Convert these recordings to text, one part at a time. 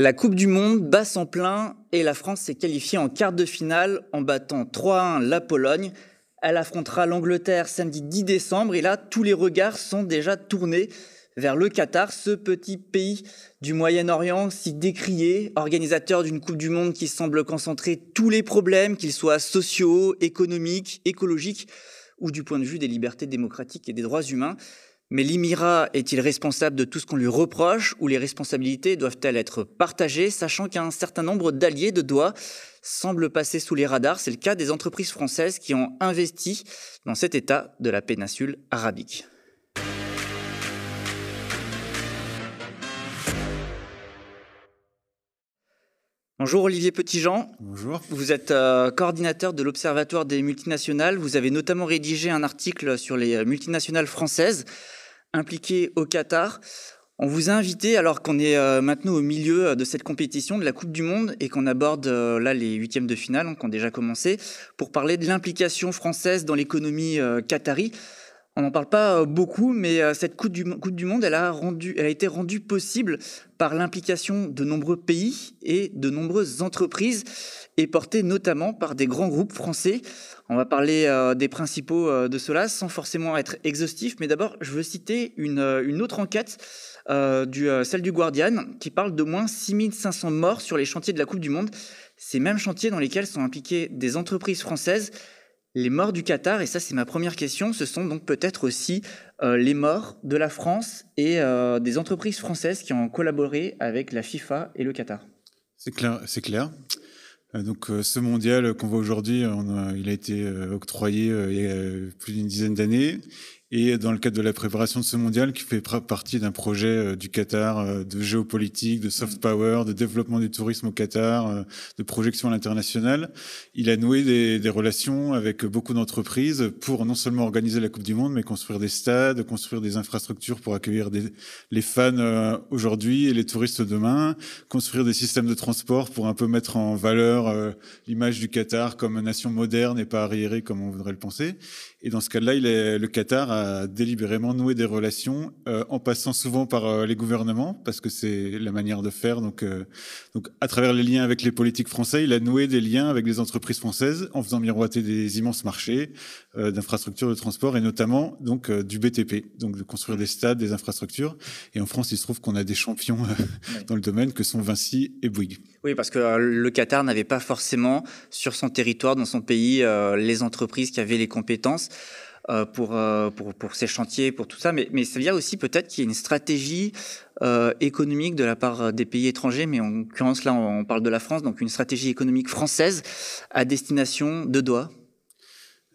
La Coupe du Monde bat son plein et la France s'est qualifiée en quart de finale en battant 3-1 la Pologne. Elle affrontera l'Angleterre samedi 10 décembre et là, tous les regards sont déjà tournés vers le Qatar, ce petit pays du Moyen-Orient si décrié, organisateur d'une Coupe du Monde qui semble concentrer tous les problèmes, qu'ils soient sociaux, économiques, écologiques ou du point de vue des libertés démocratiques et des droits humains. Mais l'Émirat est-il responsable de tout ce qu'on lui reproche ou les responsabilités doivent-elles être partagées, sachant qu'un certain nombre d'alliés de Doha semblent passer sous les radars? C'est le cas des entreprises françaises qui ont investi dans cet État de la péninsule arabique. Bonjour Olivier Petitjean. Bonjour. Vous êtes euh, coordinateur de l'Observatoire des multinationales. Vous avez notamment rédigé un article sur les multinationales françaises impliqué au Qatar. On vous a invité, alors qu'on est euh, maintenant au milieu de cette compétition de la Coupe du Monde et qu'on aborde euh, là les huitièmes de finale, qui ont déjà commencé, pour parler de l'implication française dans l'économie euh, qatari. On n'en parle pas beaucoup, mais cette coupe du, Monde, elle a, été rendue possible par l'implication de nombreux pays et de nombreuses entreprises, et portée notamment par des grands groupes français. On va parler euh, des principaux euh, de cela sans forcément être exhaustif, mais d'abord, je veux citer une, euh, autre enquête, celle du Guardian, qui parle d'au moins 6500 morts sur les chantiers de la Coupe du Monde. Ces mêmes chantiers dans lesquels sont impliquées des entreprises françaises. Les morts du Qatar, et ça c'est ma première question, ce sont donc peut-être aussi les morts de la France et des entreprises françaises qui ont collaboré avec la FIFA et le Qatar. C'est clair, c'est clair. Euh, donc euh, ce mondial qu'on voit aujourd'hui, il a été euh, octroyé il y a plus d'une dizaine d'années et dans le cadre de la préparation de ce mondial qui fait partie d'un projet euh, du Qatar euh, de géopolitique, de soft power, de développement du tourisme au Qatar, euh, de projection à l'international, il a noué des, relations avec beaucoup d'entreprises pour non seulement organiser la Coupe du Monde, mais construire des stades, construire des infrastructures pour accueillir les fans aujourd'hui et les touristes demain, construire des systèmes de transport pour un peu mettre en valeur l'image du Qatar comme nation moderne et pas arriérée comme on voudrait le penser. Et dans ce cas-là, le Qatar a délibérément noué des relations euh, en passant souvent par euh, les gouvernements, parce que c'est la manière de faire. Donc, euh, donc, à travers les liens avec les politiques français, il a noué des liens avec les entreprises françaises en faisant miroiter des immenses marchés d'infrastructures de transport et notamment donc du BTP, donc de construire des stades, des infrastructures. Et en France, il se trouve qu'on a des champions dans le domaine que sont Vinci et Bouygues. Oui, parce que le Qatar n'avait pas forcément sur son territoire, dans son pays, les entreprises qui avaient les compétences pour, euh, pour, pour, ces chantiers, pour tout ça. Mais, mais ça vient aussi peut-être qu'il y ait une stratégie euh, économique de la part des pays étrangers, mais en l'occurrence là on parle de la France, donc une stratégie économique française à destination de Doha.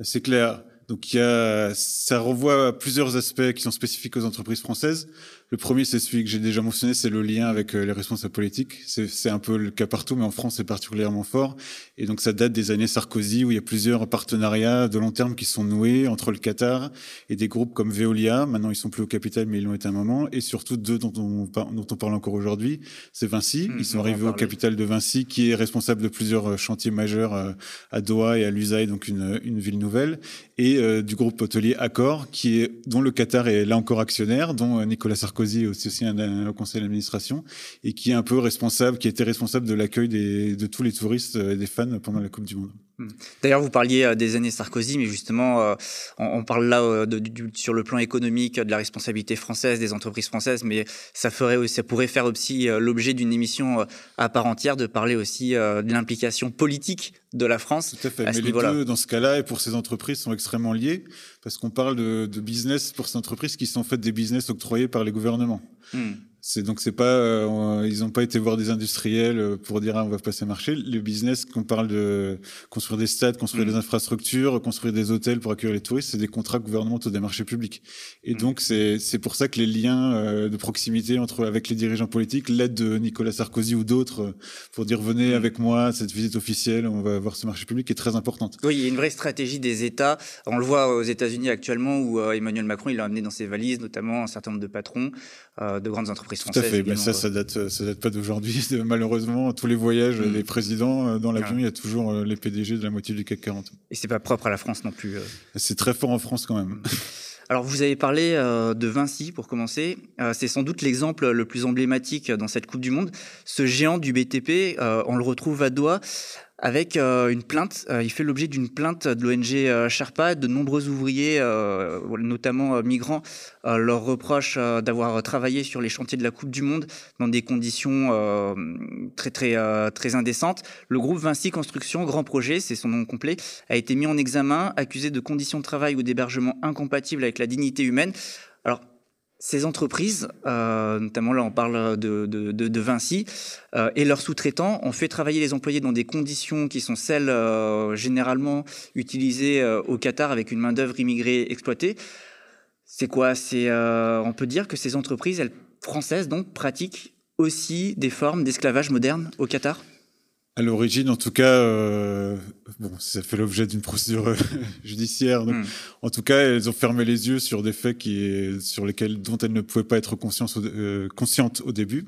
C'est clair. Donc il y a, ça renvoie à plusieurs aspects qui sont spécifiques aux entreprises françaises. Le premier, c'est celui que j'ai déjà mentionné, c'est le lien avec euh, les responsables politiques. C'est un peu le cas partout, mais en France, c'est particulièrement fort. Et donc, ça date des années Sarkozy, où il y a plusieurs partenariats de long terme qui sont noués entre le Qatar et des groupes comme Veolia. Maintenant, ils sont plus au capital, mais ils l'ont été un moment. Et surtout, deux dont on, dont on parle encore aujourd'hui, c'est Vinci. Mmh, ils sont arrivés au capital de Vinci, qui est responsable de plusieurs euh, chantiers majeurs euh, à Doha et à Lusail, donc une, une ville nouvelle. Et du groupe hôtelier Accor, qui est, dont le Qatar est là encore actionnaire, dont Nicolas Sarkozy Aussi, un, un conseil d'administration et qui est un peu responsable, qui était responsable de l'accueil de tous les touristes et des fans pendant la Coupe du Monde. Hmm. D'ailleurs, vous parliez euh, des années Sarkozy, mais justement, euh, on, parle là euh, de, sur le plan économique de la responsabilité française des entreprises françaises, mais ça ferait, ça pourrait faire aussi l'objet d'une émission à part entière de parler aussi de l'implication politique de la France. Tout à fait. mais les deux, dans ce cas-là, et pour ces entreprises, sont extrêmement liés, parce qu'on parle de, de, business pour ces entreprises qui sont en fait des business octroyés par les gouvernements. Hmm. C'est donc c'est pas euh, ils n'ont pas été voir des industriels euh, pour dire ah, on va passer marché. Le business qu'on parle de construire des stades, construire des infrastructures, construire des hôtels pour accueillir les touristes, c'est des contrats gouvernementaux des marchés publics. Et mm. donc c'est c'est pour ça que les liens euh, de proximité entre avec les dirigeants politiques, l'aide de Nicolas Sarkozy ou d'autres pour dire venez mm. avec moi cette visite officielle, on va voir ce marché public est très importante. Oui, il y a une vraie stratégie des États. On le voit aux États-Unis actuellement où Emmanuel Macron il a amené dans ses valises notamment un certain nombre de patrons de grandes entreprises tout à fait, mais ça, ça date, ça date pas d'aujourd'hui. Malheureusement, tous les voyages mm. des présidents euh, dans l'avion, il y a toujours euh, les PDG de la moitié du CAC 40. Et c'est pas propre à la France non plus. Euh. C'est très fort en France quand même. Alors vous avez parlé de Vinci pour commencer. c'est sans doute l'exemple le plus emblématique dans cette Coupe du Monde. Ce géant du BTP, on le retrouve à Doha avec euh, une plainte. Euh, il fait l'objet d'une plainte de l'ONG euh, Sherpa. De nombreux ouvriers, notamment migrants, leur reprochent d'avoir travaillé sur les chantiers de la Coupe du Monde dans des conditions très très très indécentes. Le groupe Vinci Construction, grand projet, c'est son nom complet, a été mis en examen, accusé de conditions de travail ou d'hébergement incompatibles avec la dignité humaine. Alors ces entreprises, euh, notamment là on parle de, de, Vinci, euh, et leurs sous-traitants ont fait travailler les employés dans des conditions qui sont celles euh, généralement utilisées au Qatar avec une main-d'œuvre immigrée exploitée. C'est quoi? C'est, On peut dire que ces entreprises elles, françaises donc pratiquent aussi des formes d'esclavage moderne au Qatar? À l'origine, en tout cas, euh, bon, ça fait l'objet d'une procédure euh, judiciaire. Donc, hmm. En tout cas, elles ont fermé les yeux sur des faits qui, sur lesquels, dont elles ne pouvaient pas être conscientes au, euh, conscientes au début.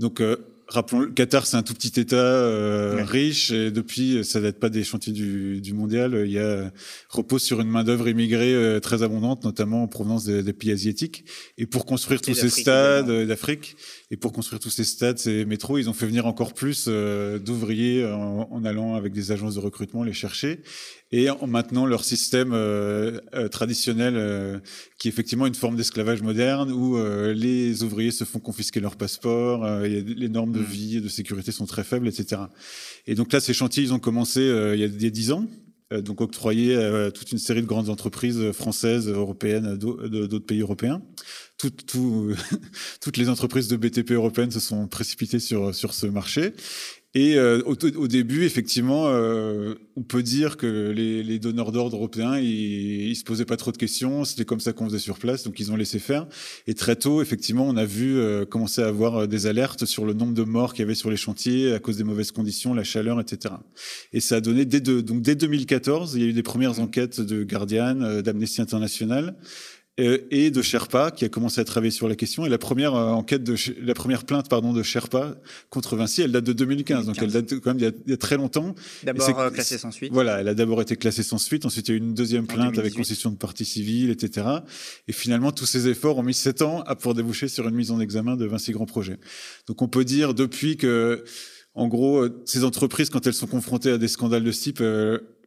Donc, euh, rappelons, le Qatar, c'est un tout petit État euh, riche et depuis, ça date pas des chantiers du, du mondial. Il y a repose sur une main d'œuvre immigrée euh, très abondante, notamment en provenance des, des pays asiatiques. Et pour construire tous ces stades d'Afrique et pour construire tous ces stades, ces métros, ils ont fait venir encore plus d'ouvriers en, en, allant avec des agences de recrutement les chercher et en maintenant leur système euh, euh, traditionnel euh, qui est effectivement une forme d'esclavage moderne où les ouvriers se font confisquer leur passeport, les normes de mm. vie et de sécurité sont très faibles, etc. Et donc là, ces chantiers, ils ont commencé il y a dix ans, donc octroyés à toute une série de grandes entreprises françaises, européennes, d'autres pays européens. Tout, tout, toutes les entreprises de BTP européennes se sont précipitées sur, sur ce marché. Et euh, au, au, début, effectivement, euh, on peut dire que les, les donneurs d'ordre européens, ils, ils, se posaient pas trop de questions. C'était comme ça qu'on faisait sur place, donc ils ont laissé faire. Et très tôt, effectivement, on a vu euh, commencer à avoir euh, des alertes sur le nombre de morts qu'il y avait sur les chantiers à cause des mauvaises conditions, la chaleur, etc. Et ça a donné dès de, donc dès 2014, il y a eu des premières enquêtes de Guardian, d'Amnesty International euh, et de Sherpa qui a commencé à travailler sur la question. Et la première euh, enquête de la première plainte pardon de Sherpa contre Vinci, elle date de 2015, donc elle date quand même il y a, très longtemps. D'abord euh, classée sans suite. Voilà, elle a d'abord été classée sans suite. Ensuite, il y a eu une deuxième plainte avec constitution de partie civile, etc. Et finalement, tous ces efforts ont mis sept ans à pour déboucher sur une mise en examen de Vinci Grand Projet. Donc, on peut dire depuis que en gros, ces entreprises, quand elles sont confrontées à des scandales de ce type,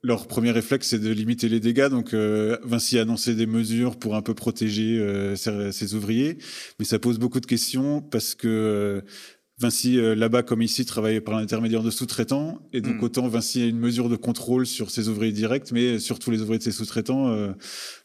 leur premier réflexe, c'est de limiter les dégâts. Donc, euh, Vinci a annoncé des mesures pour un peu protéger euh, ses, ouvriers, mais ça pose beaucoup de questions parce que euh, Vinci, euh, là-bas comme ici, travaille par l'intermédiaire de sous-traitants, et donc hmm. autant Vinci a une mesure de contrôle sur ses ouvriers directs, mais sur tous les ouvriers de ses sous-traitants,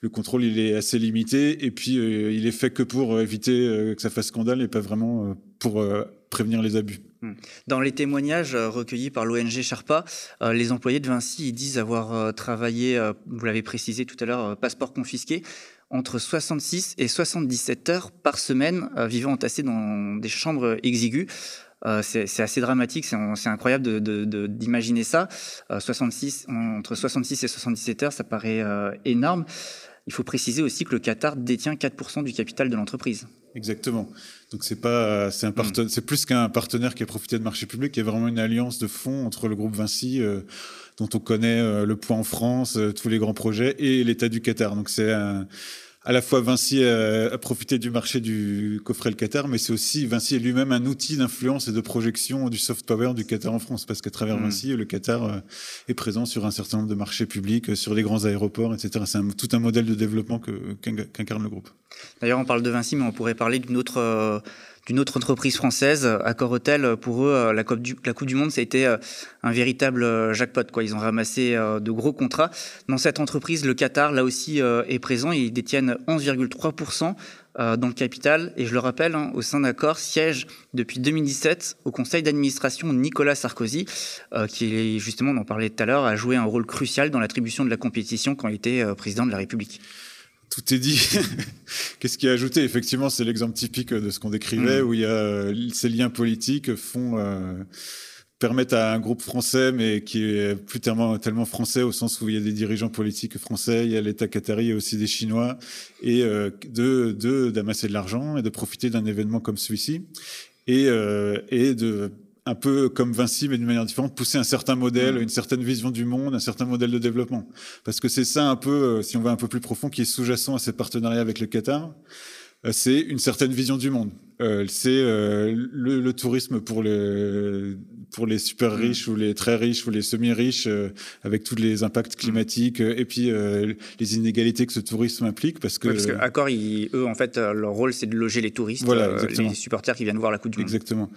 le contrôle il est assez limité, et puis il est fait que pour éviter que ça fasse scandale et pas vraiment pour prévenir les abus. Hmm. Dans les témoignages euh, recueillis par l'ONG Sherpa, euh, les employés de Vinci disent avoir euh, travaillé, vous l'avez précisé tout à l'heure, passeport confisqué, entre 66 et 77 heures par semaine, vivant entassés dans des chambres exiguës. c'est assez dramatique, c'est incroyable d'imaginer ça. 66, entre 66 et 77 heures, ça paraît énorme. Il faut préciser aussi que le Qatar détient 4% du capital de l'entreprise. Exactement. Donc c'est pas, c'est un hmm. c'est plus qu'un partenaire qui a profité de marché public. Il y a vraiment une alliance de fonds entre le groupe Vinci, euh, dont on connaît euh, le poids en France, euh, tous les grands projets, et l'État du Qatar. Donc c'est un à la fois Vinci a, profité du marché du coffret le Qatar, mais c'est aussi Vinci est lui-même un outil d'influence et de projection du soft power du Qatar en France, parce qu'à travers hmm. Vinci, le Qatar euh, est présent sur un certain nombre de marchés publics, euh, sur les grands aéroports, etc. C'est tout un modèle de développement qu'incarne le groupe. D'ailleurs, on parle de Vinci, mais on pourrait parler d'une autre euh, d'une autre entreprise française, Accor Hotel. Pour eux, la Coupe du, la coupe du Monde, ça a été un véritable jackpot. Quoi. Ils ont ramassé de gros contrats. Dans cette entreprise, le Qatar, là aussi, est présent. Ils détiennent 11,3% dans le capital. Et je le rappelle, hein, au sein d'Accor siège depuis 2017 au conseil d'administration Nicolas Sarkozy, qui justement, on en parlait tout à l'heure, a joué un rôle crucial dans l'attribution de la compétition quand il était président de la République tout est dit. Qu'est-ce qui est ajouté Effectivement, c'est l'exemple typique de ce qu'on décrivait, mm. où il y a euh, ces liens politiques font euh, permettent à un groupe français, mais qui est plus tellement, tellement français au sens où il y a des dirigeants politiques français, il y a l'État qatari et aussi des Chinois, et euh, de d'amasser de, l'argent et de profiter d'un événement comme celui-ci, et, euh, et de un peu comme Vinci, mais d'une manière différente, pousser un certain modèle, mm. une certaine vision du monde, un certain modèle de développement. Parce que c'est ça un peu, euh, si on va un peu plus profond, qui est sous-jacent à ces partenariats avec le Qatar, euh, c'est une certaine vision du monde. Euh, c'est euh, le, le, tourisme pour les pour les super mm. riches ou les très riches ou les semi riches euh, avec tous les impacts mm. climatiques et puis les inégalités que ce tourisme implique parce que parce que Accor eux en fait leur rôle c'est de loger les touristes voilà, les supporters qui viennent voir la Coupe du Monde. Exactement.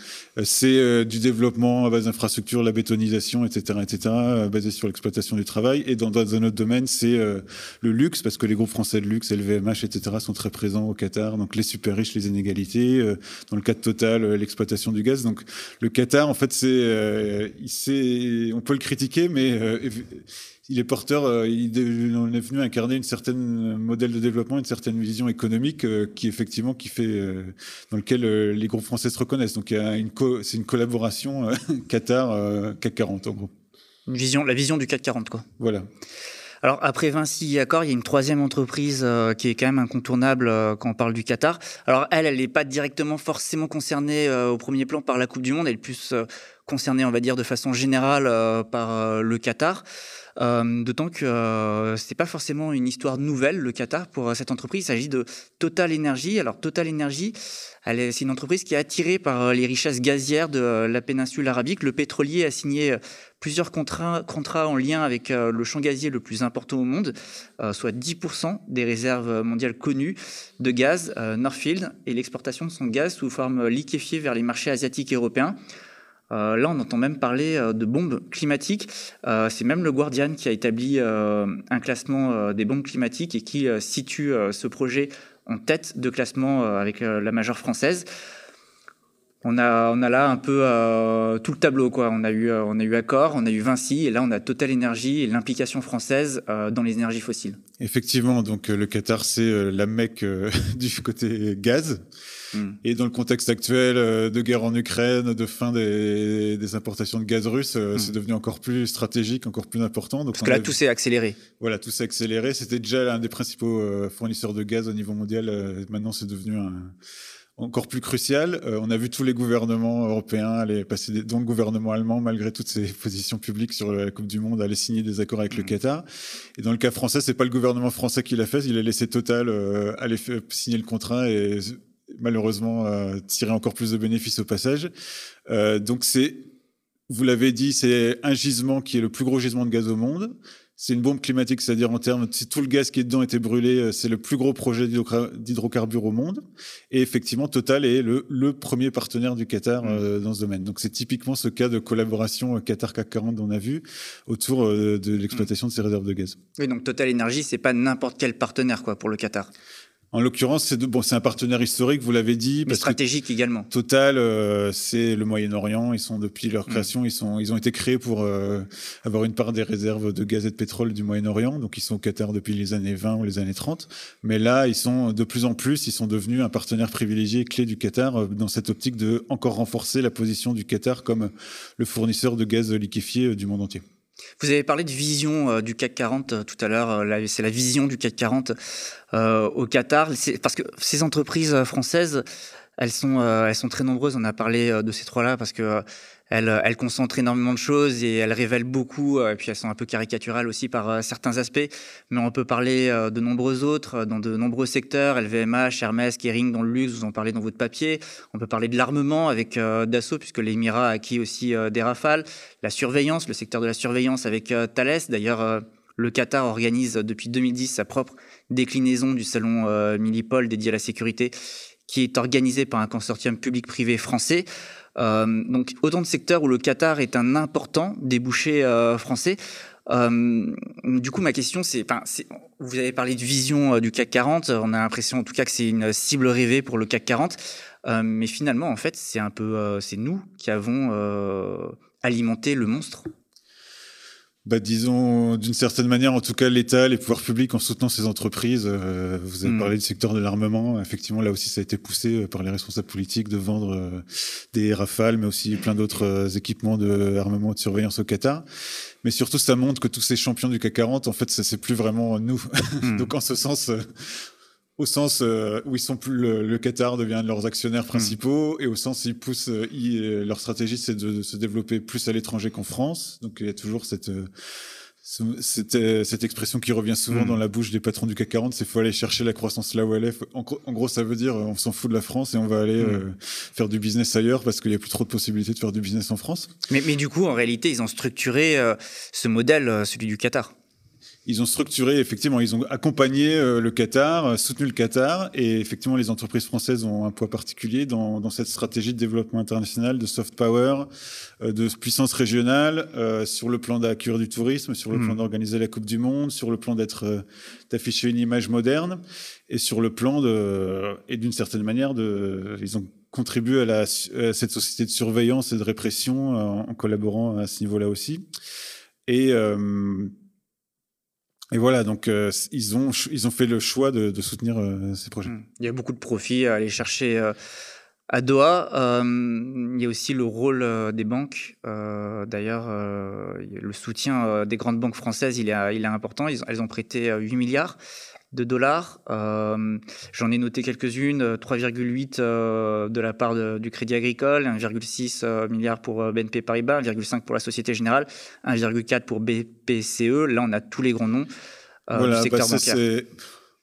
C'est du développement à base d'infrastructures la bétonisation etc etc basé sur l'exploitation du travail. Et dans, dans un autre domaine c'est le luxe parce que les groupes français de luxe LVMH etc sont très présents au Qatar. Donc les super riches les inégalités euh, dans le cas de Total, euh, l'exploitation du gaz. Donc le Qatar, en fait, c'est, euh, on peut le critiquer, mais il est porteur, il est venu incarner une certaine modèle de développement, une certaine vision économique qui effectivement qui fait dans lequel les groupes français se reconnaissent. Donc c'est une collaboration Qatar CAC 40 en gros. Une vision, la vision du CAC 40 quoi. Voilà. Alors après Vinci Accor, il y a une troisième entreprise euh, qui est quand même incontournable euh, quand on parle du Qatar. Alors elle, elle n'est pas directement forcément concernée euh, au premier plan par la Coupe du Monde, elle est concernée, on va dire, de façon générale par le Qatar. D'autant que ce c'est pas forcément une histoire nouvelle, le Qatar, pour cette entreprise. Il s'agit de Total Energy. Alors Total Energy, c'est une entreprise qui est attirée par les richesses gazières de la péninsule arabique. Le pétrolier a signé plusieurs contrats, contrats en lien avec euh, le champ gazier le plus important au monde, euh, soit 10% des réserves mondiales connues de gaz, euh, Northfield, et l'exportation de son gaz sous forme liquéfiée vers les marchés asiatiques et européens. Là, on entend même parler de bombes climatiques. C'est même le Guardian qui a établi un classement des bombes climatiques et qui situe ce projet en tête de classement avec la majeure française on a, on a là un peu euh, tout le tableau. Quoi. On, a eu, euh, on a eu Accor, on a eu Vinci, et là on a Total Energy et l'implication française euh, dans les énergies fossiles. Effectivement, donc le Qatar, c'est la mecque du côté gaz. Hmm. Et dans le contexte actuel de guerre en Ukraine, de fin des, des importations de gaz russe, hmm. c'est devenu encore plus stratégique, encore plus important. Donc Parce que là, tout s'est accéléré. Voilà, tout s'est accéléré. C'était déjà l'un des principaux fournisseurs de gaz au niveau mondial. maintenant, c'est devenu un encore plus crucial. Euh, on a vu tous les gouvernements européens aller passer, des, dont le gouvernement allemand, malgré toutes ses positions publiques sur la Coupe du Monde, aller signer des accords avec le mm. Qatar. Et dans le cas français, c'est pas le gouvernement français qui l'a fait, il a laissé Total euh, aller signer le contrat et malheureusement euh, tirer encore plus de bénéfices au passage. Euh, donc c'est, vous l'avez dit, c'est un gisement qui est le plus gros gisement de gaz au monde c'est une bombe climatique, c'est-à-dire en termes, si tout le gaz qui est dedans était brûlé, euh, c'est le plus gros projet d'hydrocarbures au monde. Et effectivement, Total est le, premier partenaire du Qatar dans ce domaine. Donc c'est typiquement ce cas de collaboration Qatar-CAC 40 qu'on a vu autour de l'exploitation de ces réserves de gaz. Oui, donc Total Energy, c'est pas n'importe quel partenaire quoi pour le Qatar. En l'occurrence, c'est bon, c'est un partenaire historique, vous l'avez dit. Mais stratégique également. Total, euh, c'est le Moyen-Orient. Ils sont depuis leur mm. création, ils sont, ils ont été créés pour euh, avoir une part des réserves de gaz et de pétrole du Moyen-Orient. Donc ils sont au Qatar depuis les années 20 ou les années 30. Mais là, ils sont de plus en plus, ils sont devenus un partenaire privilégié clé du Qatar euh, dans cette optique de encore renforcer la position du Qatar comme le fournisseur de gaz liquéfié du monde entier. Vous avez parlé de vision euh, du CAC 40 euh, tout à l'heure. Euh, c'est la vision du CAC 40 au Qatar. Parce que ces entreprises françaises, elles sont, elles sont très nombreuses. On a parlé de ces trois-là parce que elles, elles, concentrent énormément de choses et elles révèlent beaucoup. Et puis elles sont un peu caricaturales aussi par certains aspects. Mais on peut parler de nombreux autres dans de nombreux secteurs. LVMH, Hermès, Kering dans le luxe, vous en parlez dans votre papier. On peut parler de l'armement avec Dassault puisque l'Émirat a acquis aussi des rafales. La surveillance, le secteur de la surveillance avec Thales. D'ailleurs, le Qatar organise depuis 2010 sa propre déclinaison du salon Millipol dédié à la sécurité qui est organisé par un consortium public-privé français. Euh, donc autant de secteurs où le Qatar est un important débouché euh, français. Euh, du coup, ma question, c'est, vous avez parlé de vision du CAC 40. On a l'impression, en tout cas, que c'est une cible rêvée pour le CAC 40. mais finalement, en fait, c'est un peu, c'est nous qui avons alimenté le monstre bah, disons, d'une certaine manière, en tout cas, l'État, les pouvoirs publics en soutenant ces entreprises. Euh, vous avez mm. parlé du secteur de l'armement. Effectivement, là aussi, ça a été poussé euh, par les responsables politiques de vendre euh, des rafales, mais aussi plein d'autres équipements de armement de surveillance au Qatar. Mais surtout, ça montre que tous ces champions du CAC 40, en fait, ça c'est plus vraiment nous. Mm. Donc, en ce sens, au sens euh, où ils sont plus le, Qatar devient de leurs actionnaires principaux et au sens où ils poussent ils, leur stratégie c'est de, se développer plus à l'étranger qu'en France. Donc il y a toujours cette cette, cette expression qui revient souvent dans la bouche des patrons du CAC 40 c'est faut aller chercher la croissance là où elle est. En, gros ça veut dire on s'en fout de la France et on va aller faire du business ailleurs parce qu'il y a plus trop de possibilités de faire du business en France. Mais, mais du coup en réalité ils ont structuré ce modèle celui du Qatar ils ont structuré, effectivement, ils ont accompagné euh, le Qatar, euh, soutenu le Qatar, et effectivement, les entreprises françaises ont un poids particulier dans, dans cette stratégie de développement international, de soft power, euh, de puissance régionale, sur le plan d'accueillir du tourisme, sur le plan mmh. d'organiser la Coupe du Monde, sur le plan d'être d'afficher une image moderne, et sur le plan de et d'une certaine manière de, ils ont contribué à, la, à cette société de surveillance et de répression en, collaborant à ce niveau-là aussi. Et et voilà, donc euh, ils, ont, ils ont fait le choix de, soutenir euh, ces projets. Mmh. Il y a beaucoup de profits à aller chercher euh, à Doha. il y a aussi le rôle des banques. D'ailleurs, le soutien des grandes banques françaises, il est, il est important. Elles ont prêté 8 milliards de dollars. Euh, J'en ai noté quelques-unes, 3,8 euh, de la part de, du Crédit Agricole, 1,6 euh, milliard pour euh, BNP Paribas, 1,5 pour la Société Générale, 1,4 pour BPCE. Là, on a tous les grands noms voilà, du secteur bah bancaire.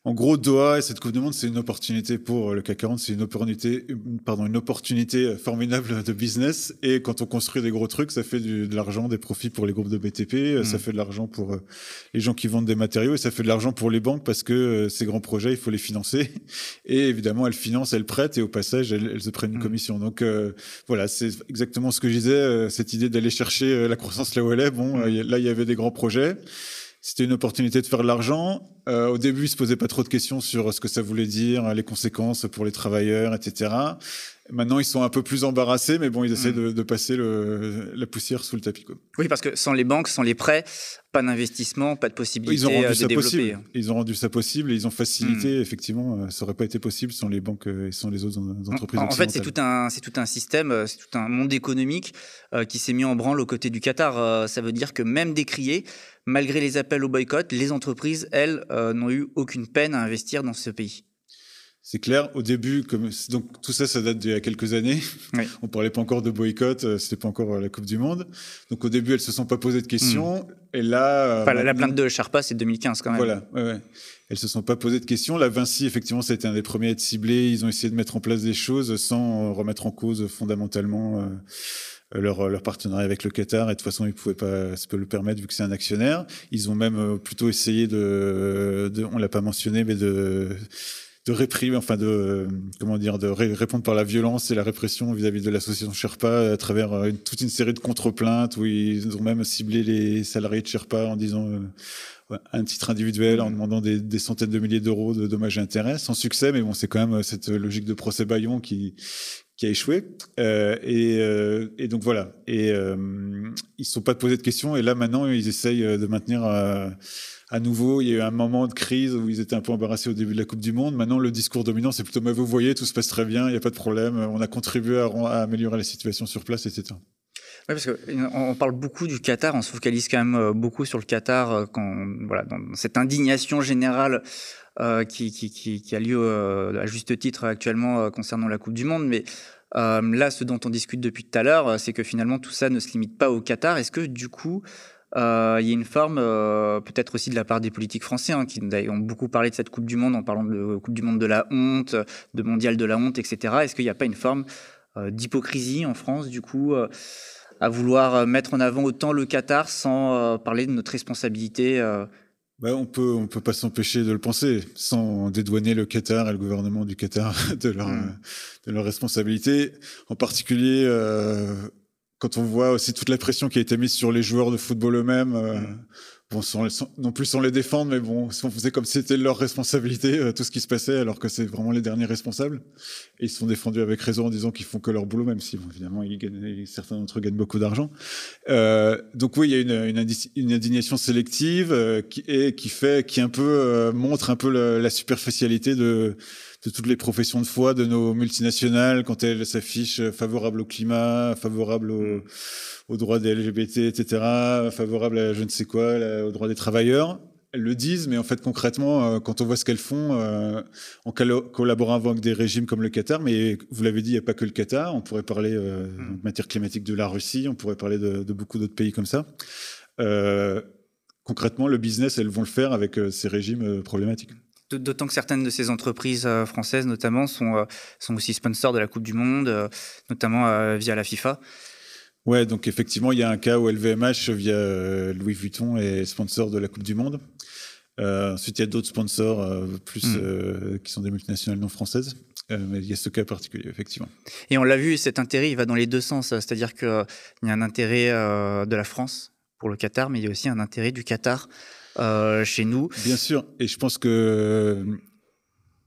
En gros, Doha et cette Coupe du Monde, c'est une opportunité pour le CAC 40, c'est une opportunité, pardon, une opportunité formidable de business. Et quand on construit des gros trucs, ça fait du, de l'argent, des profits pour les groupes de BTP, ça mm. fait de l'argent pour euh, les gens qui vendent des matériaux et ça fait de l'argent pour les banques parce que euh, ces grands projets, il faut les financer. Et évidemment, elles financent, elles prêtent et au passage, elles, elles se prennent une mm. commission. Donc euh, voilà, c'est exactement ce que je disais, cette idée d'aller chercher la croissance là où elle est. Bon, mm. là, il y avait des grands projets. C'était une opportunité de faire de l'argent. Euh, au début, ils se posaient pas trop de questions sur ce que ça voulait dire, les conséquences pour les travailleurs, etc. Maintenant, ils sont un peu plus embarrassés, mais bon, ils essaient mm. de, de, passer le, la poussière sous le tapis. Quoi. Oui, parce que sans les banques, sans les prêts, pas d'investissement, pas de possibilité ils ont rendu de ça développer. Possible. Ils ont rendu ça possible et ils ont facilité. Mm. Effectivement, euh, ça aurait pas été possible sans les banques et sans les autres entreprises. En, en fait, c'est tout un, c'est tout un système, euh, c'est tout un monde économique euh, qui s'est mis en branle aux côtés du Qatar. Euh, ça veut dire que même décrié, malgré les appels au boycott, les entreprises, elles, n'ont eu aucune peine à investir dans ce pays. C'est clair. Au début, comme donc tout ça, ça date d'il y a quelques années. Oui. On parlait pas encore de boycott, euh, c'était pas encore euh, la Coupe du Monde. Donc au début, elles se sont pas posées de questions. Hmm. Et là, euh, enfin, la plainte de Sharpa, c'est 2015 quand même. Voilà. Ouais, ouais. Elles se sont pas posées de questions. La Vinci, effectivement, ça a été un des premiers à être ciblé. Ils ont essayé de mettre en place des choses sans remettre en cause fondamentalement. leur, leur partenariat avec le Qatar et de toute façon ils pouvaient pas se le permettre vu que c'est un actionnaire ils ont même plutôt essayé de, de on l'a pas mentionné mais de de réprimer, enfin de comment dire, de répondre par la violence et la répression vis-à-vis de l'association Sherpa à travers euh, toute une série de contre-plaintes où ils ont même ciblé les salariés de Sherpa en disant euh, un titre individuel en demandant des, des centaines de milliers d'euros de dommages et intérêts, sans succès, mais bon, c'est quand même euh, cette logique de procès Bayon qui qui a échoué. Euh, et, euh, et, donc voilà. Et euh, ils se sont pas posés de questions. Et là maintenant, ils essayent de maintenir à nouveau, il y a eu un moment de crise où ils étaient un peu embarrassés au début de la Coupe du Monde. Maintenant, le discours dominant, c'est plutôt, mais vous voyez, tout se passe très bien, il n'y a pas de problème, on a contribué à, à améliorer la situation sur place, etc. Oui, parce qu'on parle beaucoup du Qatar, on se focalise quand même beaucoup sur le Qatar quand, voilà, dans cette indignation générale euh, qui, a lieu euh, à juste titre actuellement euh, concernant la Coupe du Monde, mais là, ce dont on discute depuis tout à l'heure, c'est que finalement tout ça ne se limite pas au Qatar. Est-ce que du coup, il y a une forme, peut-être aussi de la part des politiques français, hein, qui ont beaucoup parlé de cette Coupe du Monde en parlant de Coupe du Monde de la honte, de Mondial de la honte, etc. Est-ce qu'il n'y a pas une forme d'hypocrisie en France, du coup, à vouloir mettre en avant autant le Qatar sans parler de notre responsabilité bah, on peut on peut pas s'empêcher de le penser sans dédouaner le Qatar et le gouvernement du Qatar de leur mmh. de leur responsabilité en particulier euh, quand on voit aussi toute la pression qui a été mise sur les joueurs de football eux-mêmes, euh, mm. Bon, sans, non plus sans les défendre, mais bon, on faisait comme si c'était leur responsabilité, euh, tout ce qui se passait, alors que c'est vraiment les derniers responsables. Ils se sont défendus avec raison en disant qu'ils font que leur boulot, même si, bon, évidemment, ils gagnent, certains d'entre eux gagnent beaucoup d'argent. Euh, donc oui, il y a une, une, indignation sélective euh, qui, et qui fait, qui un peu montre un peu la superficialité de de toutes les professions de foi de nos multinationales quand elles s'affichent favorables au climat, favorables mm. aux, droits des LGBT, etc., favorables à je ne sais quoi, aux droits des travailleurs. elles le disent, mais en fait concrètement, euh, quand on voit ce qu'elles font, euh, en collaborant avec des régimes comme le Qatar, mais vous l'avez dit, il n'y a pas que le Qatar, on pourrait parler euh, mm. en matière climatique de la Russie, on pourrait parler de, beaucoup d'autres pays comme ça. concrètement, le business, elles vont le faire avec ces régimes problématiques. D'autant que certaines de ces entreprises françaises, notamment, sont, sont aussi sponsors de la Coupe du Monde, notamment via la FIFA. Ouais, donc effectivement, il y a un cas où LVMH, via Louis Vuitton, est sponsor de la Coupe du Monde. Euh, ensuite, il y a d'autres sponsors euh, plus hmm. euh, qui sont des multinationales non françaises. mais il y a ce cas particulier, effectivement. Et on l'a vu, cet intérêt, il va dans les deux sens. C'est-à-dire qu'il y a un intérêt de la France pour le Qatar, mais il y a aussi un intérêt du Qatar chez nous. Bien sûr. Et je pense que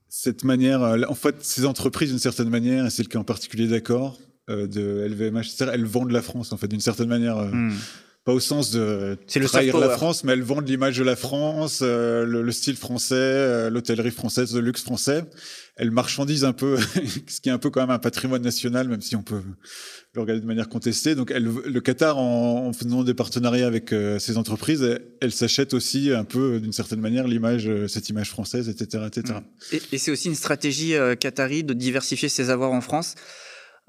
cette manière, en fait, ces entreprises, d'une certaine manière, et c'est le cas en particulier d'accord, de LVMH, elles vendent la France, en fait, d'une certaine manière. Hmm pas au sens de trahir la France, mais elles vendent l'image de la France, euh, le, style français, euh, l'hôtellerie française, le luxe français. Elles marchandisent un peu, ce qui est un peu quand même un patrimoine national, même si on peut le regarder de manière contestée. Donc, le Qatar, en, faisant des partenariats avec euh, ces entreprises, elle, s'achète aussi un peu, d'une certaine manière, l'image, cette image française, etc., etc. Et, et c'est aussi une stratégie qatari de diversifier ses avoirs en France.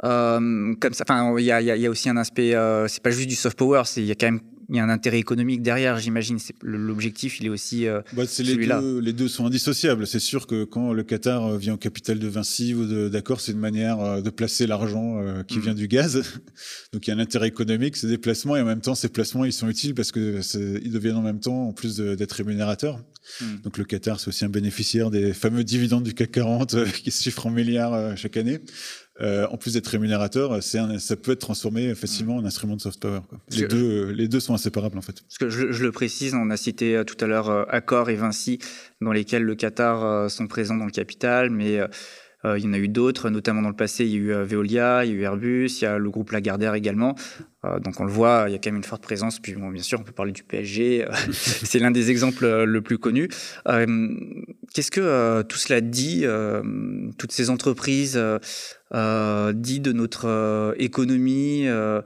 Euh, comme ça, enfin, il y a, y a, aussi un aspect, euh, c'est pas juste du soft power, il y a quand même il y a un intérêt économique derrière, j'imagine. L'objectif, il est aussi euh, bah, celui-là. Les, les, deux sont indissociables. C'est sûr que quand le Qatar euh, vient au capital de Vinci ou d'accord, c'est une manière de placer l'argent qui mm. vient du gaz. Donc il y a un intérêt économique, ces déplacements, et en même temps, ces placements, ils sont utiles parce que ils deviennent en même temps, en plus d'être rémunérateurs. Mm. Donc le Qatar, c'est aussi un bénéficiaire des fameux dividendes du CAC 40 qui se chiffrent en milliards chaque année. Euh, en plus d'être rémunérateur, c'est ça peut être transformé facilement en instrument de soft power. Les, deux, les deux sont inséparables en fait. Parce que je, je le précise, on a cité euh, tout à l'heure euh, Accor et Vinci, dans lesquels le Qatar sont présents dans le capital, mais il y en a eu d'autres, notamment dans le passé, il y a eu Veolia, il y a eu Airbus, il y a le groupe Lagardère également. donc on le voit, il y a quand même une forte présence. Puis bon, bien sûr, on peut parler du PSG, c'est l'un des exemples le plus connus. Qu'est-ce que tout cela dit, toutes ces entreprises euh, dit de notre euh, économie, euh,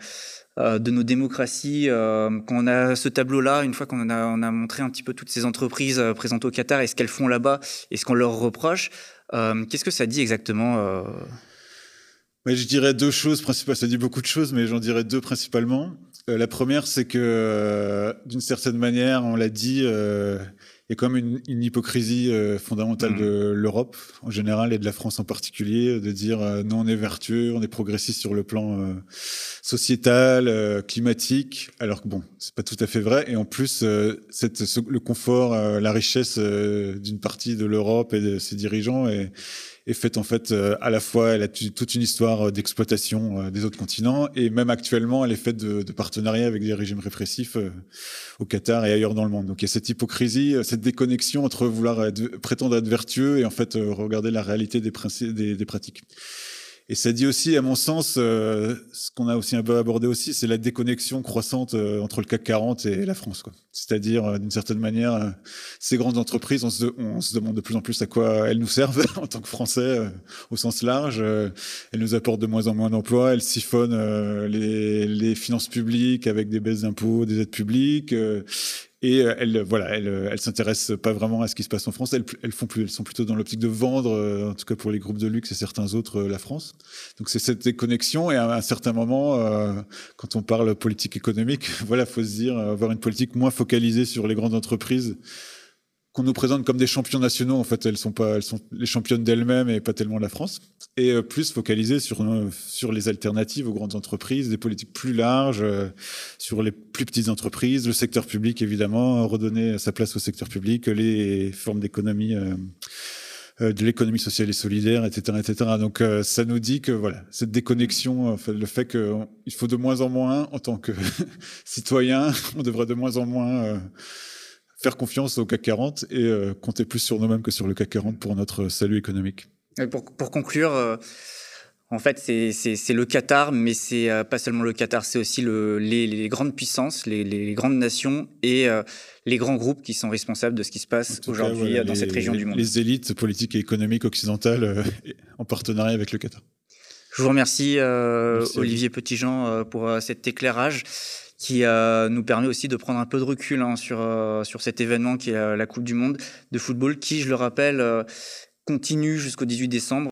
de nos démocraties. quand on a ce tableau-là, une fois qu'on a, a montré un petit peu toutes ces entreprises présentes au Qatar et ce qu'elles font là-bas? Et ce qu'on leur reproche, qu'est-ce que ça dit exactement je dirais deux choses principales. Ça dit beaucoup de choses, mais j'en dirais deux principalement. la première, c'est que d'une certaine manière, on l'a dit, y a quand même une, hypocrisie euh, fondamentale mmh. de l'Europe en général et de la France en particulier, de dire euh, non, on est vertueux, on est progressiste sur le plan euh, sociétal, climatique, alors que bon, c'est pas tout à fait vrai. Et en plus, cette, le confort, la richesse d'une partie de l'Europe et de ses dirigeants est est faite en fait euh, à la fois, elle a toute une histoire euh, d'exploitation euh, des autres continents et même actuellement, elle est faite de, de partenariats avec des régimes répressifs au Qatar et ailleurs dans le monde. Donc il y a cette hypocrisie, cette déconnexion entre vouloir prétendre être vertueux et en fait regarder la réalité des, des, des pratiques. Et ça dit aussi, à mon sens, euh, ce qu'on a aussi un peu abordé aussi, c'est la déconnexion croissante euh, entre le CAC 40 et la France. C'est-à-dire, euh, d'une certaine manière, ces grandes entreprises, on se, demande de plus en plus à quoi elles nous servent en tant que Français au sens large. elles nous apportent de moins en moins d'emplois, elles siphonnent les, finances publiques avec des baisses d'impôts, des aides publiques, et euh, elles, voilà, elles, euh, elles s'intéressent pas vraiment à ce qui se passe en France. Elles, elles font plus, elles sont plutôt dans l'optique de vendre, euh, en tout cas pour les groupes de luxe et certains autres, la France. Donc c'est cette déconnexion. Et à un certain moment, quand on parle politique économique, voilà, faut se dire avoir une politique moins focalisée sur les grandes entreprises qu'on nous présente comme des champions nationaux. En fait, elles sont pas, elles sont les championnes d'elles-mêmes et pas tellement la France. Et euh, plus focalisées sur euh, sur les alternatives aux grandes entreprises, des politiques plus larges euh, sur les plus petites entreprises, le secteur public évidemment, redonner sa place au secteur public, les formes d'économie. de l'économie sociale et solidaire, etc., etc. Donc, ça nous dit que voilà, cette déconnexion, le fait qu'il faut de moins en moins, en tant que citoyen, on devrait de moins en moins faire confiance au CAC 40 et euh, compter plus sur nous-mêmes que sur le CAC 40 pour notre salut économique. pour, pour, conclure, euh, en fait, c'est le Qatar, mais c'est euh, pas seulement le Qatar, c'est aussi le, les, les, grandes puissances, les, les, grandes nations et les grands groupes qui sont responsables de ce qui se passe aujourd'hui dans cette région du monde. Les élites politiques et économiques occidentales en partenariat avec le Qatar. Je Je vous remercie, Olivier Petitjean, pour cet éclairage qui nous permet aussi de prendre un peu de recul hein, sur, sur cet événement qui est la Coupe du Monde de football, qui, je le rappelle, continue jusqu'au 18 décembre.